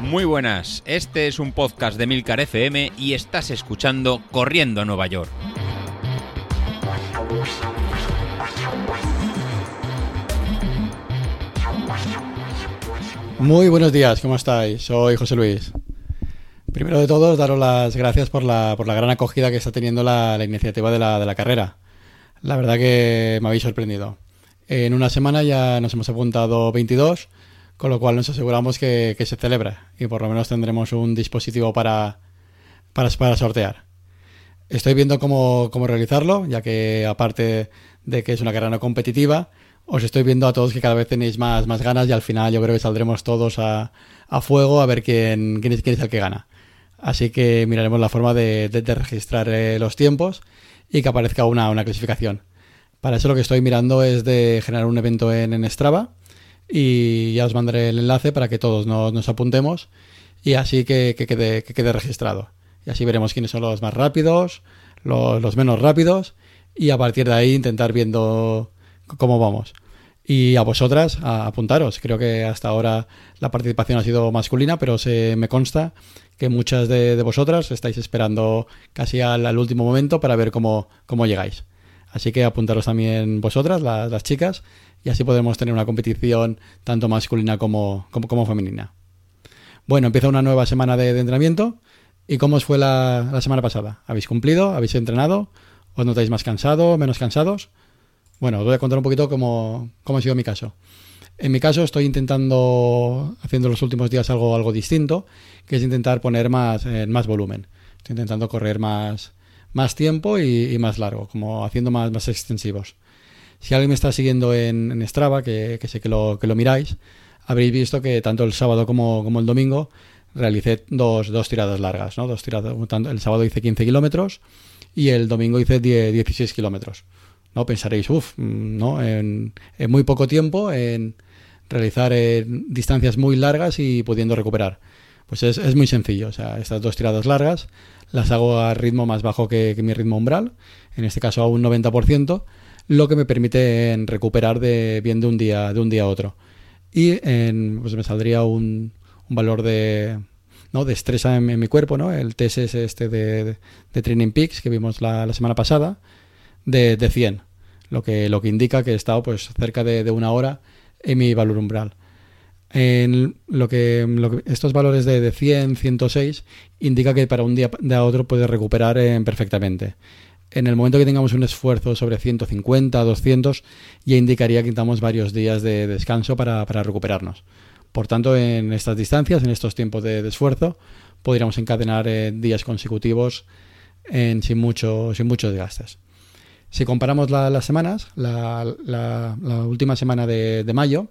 Muy buenas, este es un podcast de Milcar FM y estás escuchando Corriendo a Nueva York. Muy buenos días, ¿cómo estáis? Soy José Luis. Primero de todo, daros las gracias por la, por la gran acogida que está teniendo la, iniciativa de la, de la carrera. La verdad que me habéis sorprendido. En una semana ya nos hemos apuntado 22 con lo cual nos aseguramos que, se celebra y por lo menos tendremos un dispositivo para, para, sortear. Estoy viendo cómo, realizarlo, ya que aparte de que es una carrera no competitiva, os estoy viendo a todos que cada vez tenéis más, más ganas y al final yo creo que saldremos todos a, fuego a ver quién, quién, es, quién es el que gana. Así que miraremos la forma de, registrar eh, los tiempos y que aparezca una, una, clasificación. Para eso lo que estoy mirando es de generar un evento en, en Strava y ya os mandaré el enlace para que todos nos, apuntemos y así que, quede, que, quede, registrado. Y así veremos quiénes son los más rápidos, los, menos rápidos y a partir de ahí intentar viendo cómo vamos. Y a vosotras, a apuntaros. Creo que hasta ahora la participación ha sido masculina, pero se me consta que muchas de, vosotras estáis esperando casi al, último momento para ver cómo, cómo llegáis. Así que apuntaros también vosotras, las chicas, y así podremos tener una competición tanto masculina como, como, femenina. Bueno, empieza una nueva semana de, entrenamiento. ¿Y cómo os fue la, semana pasada? ¿Habéis cumplido? ¿Habéis entrenado? ¿Os notáis más cansado, menos cansados? Bueno, os voy a contar un poquito cómo, cómo ha sido mi caso. En mi caso estoy intentando, haciendo los últimos días algo, algo distinto, que es intentar poner más, eh, más volumen. Estoy intentando correr más, más tiempo y, más largo, como haciendo más, más extensivos. Si alguien me está siguiendo en, Strava, que, sé que lo, que lo miráis, habréis visto que tanto el sábado como, el domingo realicé dos, tiradas largas, ¿no? Dos tiradas, el sábado hice 15 kilómetros y el domingo hice 16 kilómetros. ¿no? Pensaréis, uff, ¿no? En, muy poco tiempo, en realizar distancias muy largas y pudiendo recuperar. Pues es, muy sencillo, o sea, estas dos tiradas largas las hago a ritmo más bajo que, mi ritmo umbral, en este caso a un 90%, lo que me permite recuperar de, bien de un día, de un día a otro. Y en, pues me saldría un, valor de, ¿no? de estrés en, mi cuerpo, ¿no? el TSS este de, de, Training Peaks que vimos la, semana pasada, de, de, 100, lo que, lo que indica que he estado pues, cerca de, una hora en mi valor umbral. En lo que, estos valores de, de 100, 106 indica que para un día de otro puedes recuperar eh, perfectamente en el momento que tengamos un esfuerzo sobre 150, 200, ya indicaría que necesitamos varios días de descanso para, recuperarnos. Por tanto, en estas distancias, en estos tiempos de, esfuerzo, podríamos encadenar eh, días consecutivos sin, mucho, sin muchos desgastes. Si comparamos las semanas, la, última semana de, mayo,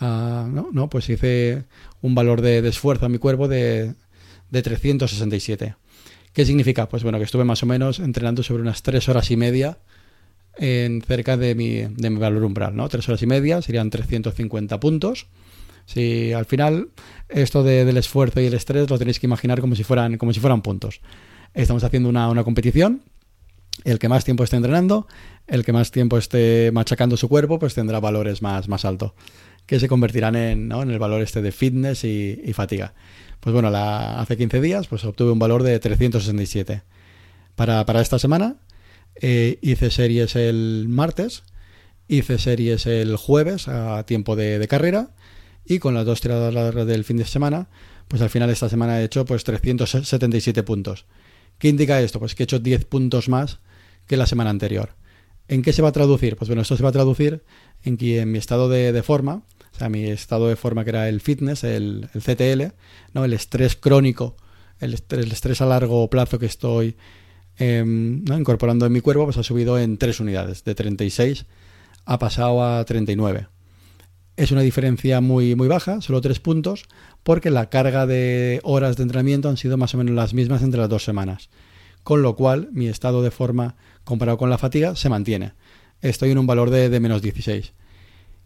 ah, ¿no? pues hice un valor de, esfuerzo a mi cuerpo de, de 367. ¿Qué significa? Pues bueno, que estuve más o menos entrenando sobre unas tres horas y media en cerca de mi, de mi valor umbral, ¿no? Tres horas y media serían 350 puntos. Si al final esto del esfuerzo y el estrés lo tenéis que imaginar como si fueran, como si fueran puntos. Estamos haciendo una, una competición. El que más tiempo esté entrenando, el que más tiempo esté machacando su cuerpo, pues tendrá valores más, más altos, que se convertirán en, ¿no? en el valor este de fitness y, fatiga. Pues bueno, hace 15 días pues obtuve un valor de 367. Para, para esta semana eh, hice series el martes, hice series el jueves a tiempo de, carrera y con las dos tiradas del fin de semana, pues al final esta semana he hecho pues 377 puntos. ¿Qué indica esto? Pues que he hecho 10 puntos más que la semana anterior. ¿En qué se va a traducir? Pues bueno, esto se va a traducir en que en mi estado de forma mi estado de forma que era el fitness, el, CTL, ¿no? el estrés crónico, el estrés, a largo plazo que estoy em, incorporando en mi cuerpo, pues ha subido en tres unidades, de 36 ha pasado a 39. Es una diferencia muy, muy baja, solo tres puntos, porque la carga de horas de entrenamiento han sido más o menos las mismas entre las dos semanas. Con lo cual, mi estado de forma comparado con la fatiga se mantiene. Estoy en un valor de, de menos 16.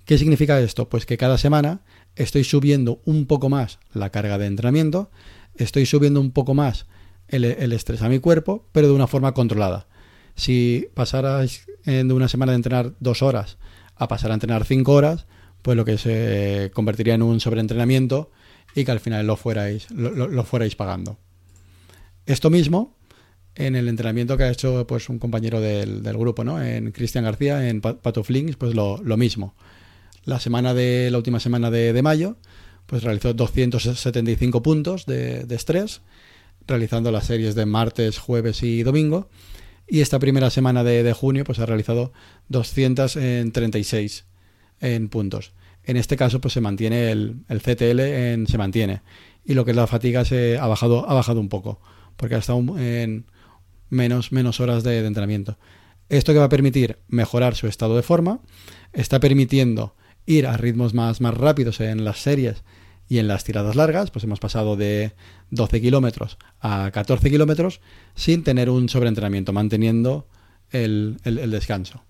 ¿Qué significa esto? Pues que cada semana estoy subiendo un poco más la carga de entrenamiento, estoy subiendo un poco más el, estrés a mi cuerpo, pero de una forma controlada. Si pasaras de una semana de entrenar dos horas a pasar a entrenar cinco horas, pues lo que se convertiría en un sobreentrenamiento y que al final lo fuerais, lo, fuerais pagando. Esto mismo en el entrenamiento que ha hecho pues un compañero del, grupo, ¿no? En Cristian García, en Pato Flings, pues lo, mismo. La semana de la última semana de, mayo, pues realizó 275 puntos de, de, estrés, realizando las series de martes, jueves y domingo. Y esta primera semana de, junio, pues ha realizado 236 en puntos. En este caso, pues se mantiene el, el CTL, se mantiene. Y lo que es la fatiga se ha bajado, ha bajado un poco, porque ha estado en menos, menos horas de, entrenamiento. Esto que va a permitir mejorar su estado de forma, está permitiendo ir a ritmos más, más rápidos en las series y en las tiradas largas, pues hemos pasado de 12 kilómetros a 14 kilómetros sin tener un sobreentrenamiento, manteniendo el, el, descanso.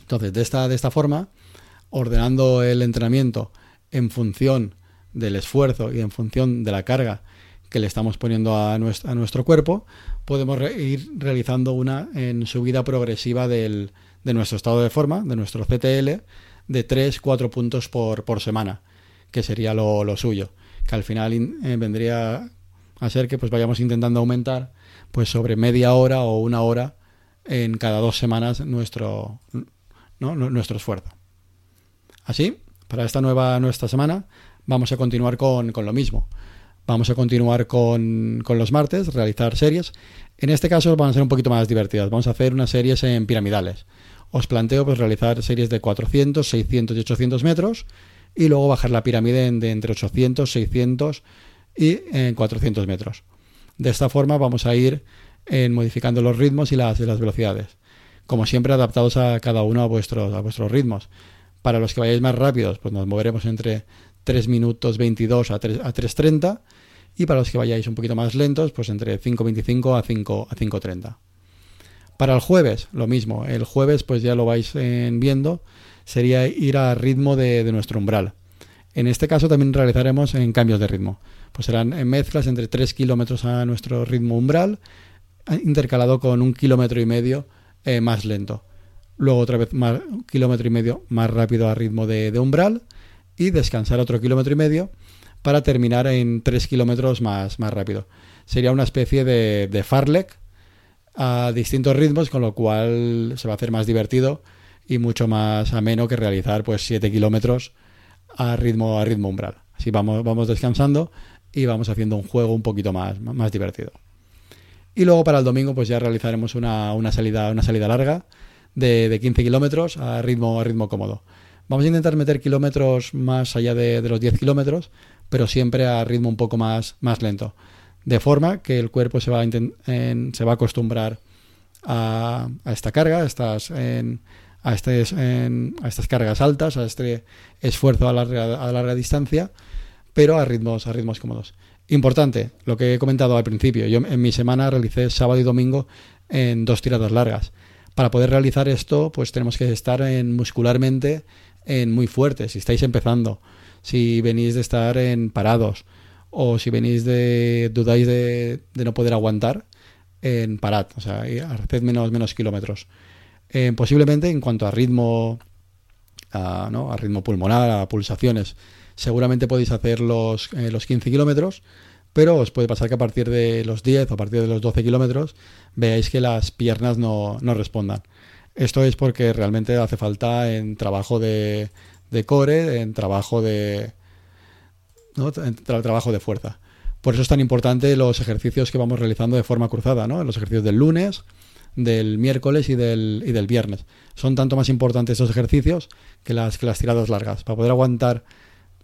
Entonces, de esta, de esta forma, ordenando el entrenamiento en función del esfuerzo y en función de la carga que le estamos poniendo a nuestro, a nuestro cuerpo, podemos ir realizando una en subida progresiva del, de nuestro estado de forma, de nuestro CTL, de 3-4 puntos por, por, semana, que sería lo, lo, suyo, que al final eh, vendría a ser que pues vayamos intentando aumentar pues sobre media hora o una hora en cada dos semanas nuestro, ¿no? nuestro esfuerzo. Así, para esta nueva nuestra semana, vamos a continuar con, lo mismo. Vamos a continuar con, los martes, realizar series. En este caso van a ser un poquito más divertidas. Vamos a hacer unas series en piramidales. Os planteo pues, realizar series de 400, 600 y 800 metros y luego bajar la pirámide de entre 800, 600 y en 400 metros. De esta forma vamos a ir en modificando los ritmos y las, velocidades. Como siempre, adaptados a cada uno a vuestros, ritmos. Para los que vayáis más rápidos, pues nos moveremos entre 3 minutos 22 a, 3, a 3.30 y para los que vayáis un poquito más lentos, pues entre 5.25 a 5 a 5.30. Para el jueves, lo mismo. El jueves, pues ya lo vais eh, viendo, sería ir a ritmo de, nuestro umbral. En este caso también realizaremos en cambios de ritmo. Pues serán en mezclas entre 3 kilómetros a nuestro ritmo umbral, intercalado con un kilómetro y medio eh, más lento luego otra vez más, un kilómetro y medio más rápido a ritmo de, umbral y descansar otro kilómetro y medio para terminar en 3 kilómetros más, más rápido. Sería una especie de, de farlek a distintos ritmos, con lo cual se va a hacer más divertido y mucho más ameno que realizar pues 7 kilómetros a ritmo, a ritmo umbral. Así vamos, vamos descansando y vamos haciendo un juego un poquito más, más divertido. Y luego para el domingo pues ya realizaremos una, una salida, una salida larga de, 15 kilómetros a ritmo, a ritmo cómodo. Vamos a intentar meter kilómetros más allá de, los 10 kilómetros, pero siempre a ritmo un poco más, más lento. De forma que el cuerpo se va a, se va a acostumbrar a, esta carga, a estas, a, este, a estas cargas altas, a este esfuerzo a larga, a larga distancia, pero a ritmos, a ritmos cómodos. Importante, lo que he comentado al principio, yo en mi semana realicé sábado y domingo en dos tiradas largas. Para poder realizar esto, pues tenemos que estar en, muscularmente en muy fuertes. Si estáis empezando, si venís de estar en parados o si venís de dudáis de, no poder aguantar, en parad, o sea, haced menos, kilómetros. Posiblemente en cuanto a ritmo, a, a ritmo pulmonar, a pulsaciones, seguramente podéis hacer los, eh, los 15 kilómetros, pero os puede pasar que a partir de los 10 o a partir de los 12 kilómetros veáis que las piernas no, respondan. Esto es porque realmente hace falta en trabajo de, core, en trabajo de, en trabajo de fuerza. Por eso es tan importante los ejercicios que vamos realizando de forma cruzada, ¿no? los ejercicios del lunes, del miércoles y del, viernes. Son tanto más importantes esos ejercicios que las, tiradas largas. Para poder aguantar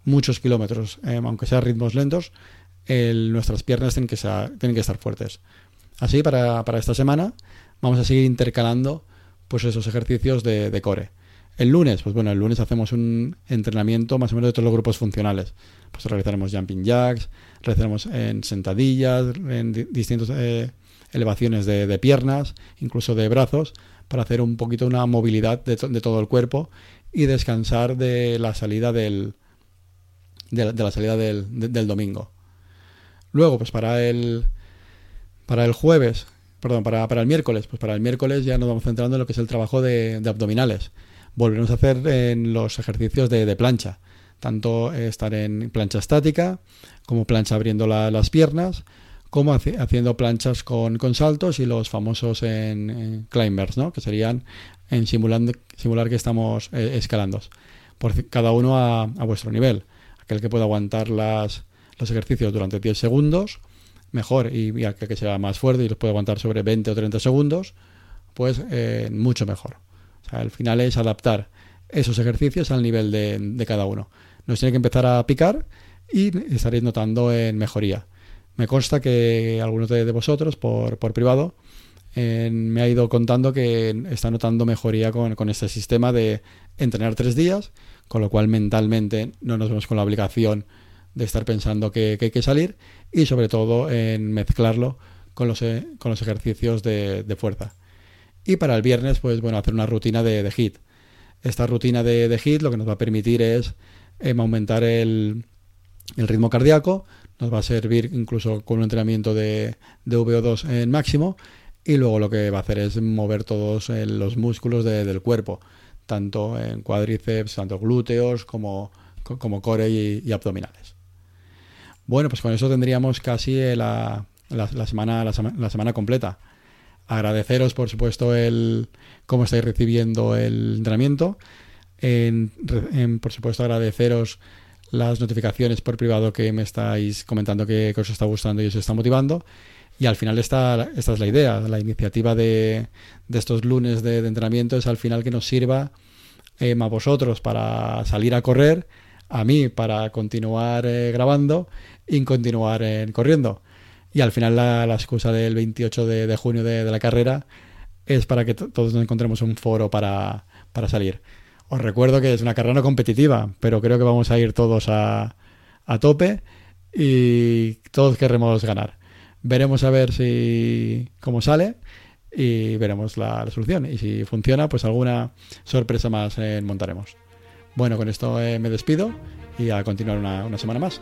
muchos kilómetros, eh, aunque sean ritmos lentos, nuestras piernas tienen que, tienen que estar fuertes. Así, para, esta semana, vamos a seguir intercalando pues esos ejercicios de, core. El lunes, pues bueno, el lunes hacemos un entrenamiento más o menos de todos los grupos funcionales. Pues realizaremos jumping jacks, realizaremos en sentadillas, en distintas eh, elevaciones de, piernas, incluso de brazos, para hacer un poquito una movilidad de, todo el cuerpo y descansar de la salida del, de, la salida del domingo. Luego, pues para el, para el jueves, perdón, para, para, el miércoles, pues para el miércoles ya nos vamos centrando en lo que es el trabajo de, abdominales. Volveremos a hacer en los ejercicios de, plancha, tanto estar en plancha estática como plancha abriendo las piernas, como haciendo planchas con, saltos y los famosos en, climbers, ¿no? que serían en simulando, simular que estamos eh, escalando, por cada uno a, vuestro nivel. Aquel que pueda aguantar las, los ejercicios durante 10 segundos, mejor, y, aquel que sea más fuerte y los puede aguantar sobre 20 o 30 segundos, pues eh, mucho mejor. El final es adaptar esos ejercicios al nivel de, cada uno. Nos tiene que empezar a picar y estaréis notando en mejoría. Me consta que algunos de, vosotros, por, privado, me ha ido contando que está notando mejoría con, este sistema de entrenar tres días, con lo cual mentalmente no nos vemos con la obligación de estar pensando que, hay que salir y sobre todo en mezclarlo con los, con los ejercicios de fuerza. Y para el viernes, pues bueno, hacer una rutina de, HIT. Esta rutina de, HIT lo que nos va a permitir es em, aumentar el, ritmo cardíaco, nos va a servir incluso con un entrenamiento de, de VO2 en máximo y luego lo que va a hacer es mover todos eh, los músculos del cuerpo, tanto en cuádriceps, tanto glúteos como, como core y, abdominales. Bueno, pues con eso tendríamos casi la, semana, la, semana completa agradeceros, por supuesto, el cómo estáis recibiendo el entrenamiento. En, por supuesto, agradeceros las notificaciones por privado que me estáis comentando que, os está gustando y os está motivando. Y al final esta, esta es la idea, la iniciativa de, de estos lunes de, entrenamiento es al final que nos sirva eh, a vosotros para salir a correr, a mí para continuar eh, grabando y continuar eh, corriendo. Y al final la, excusa del 28 de, junio de, la carrera es para que todos nos encontremos un foro para, salir. Os recuerdo que es una carrera no competitiva, pero creo que vamos a ir todos a, a tope y todos querremos ganar. Veremos a ver si cómo sale y veremos la, solución. Y si funciona, pues alguna sorpresa más eh, montaremos. Bueno, con esto eh, me despido y a continuar una semana más.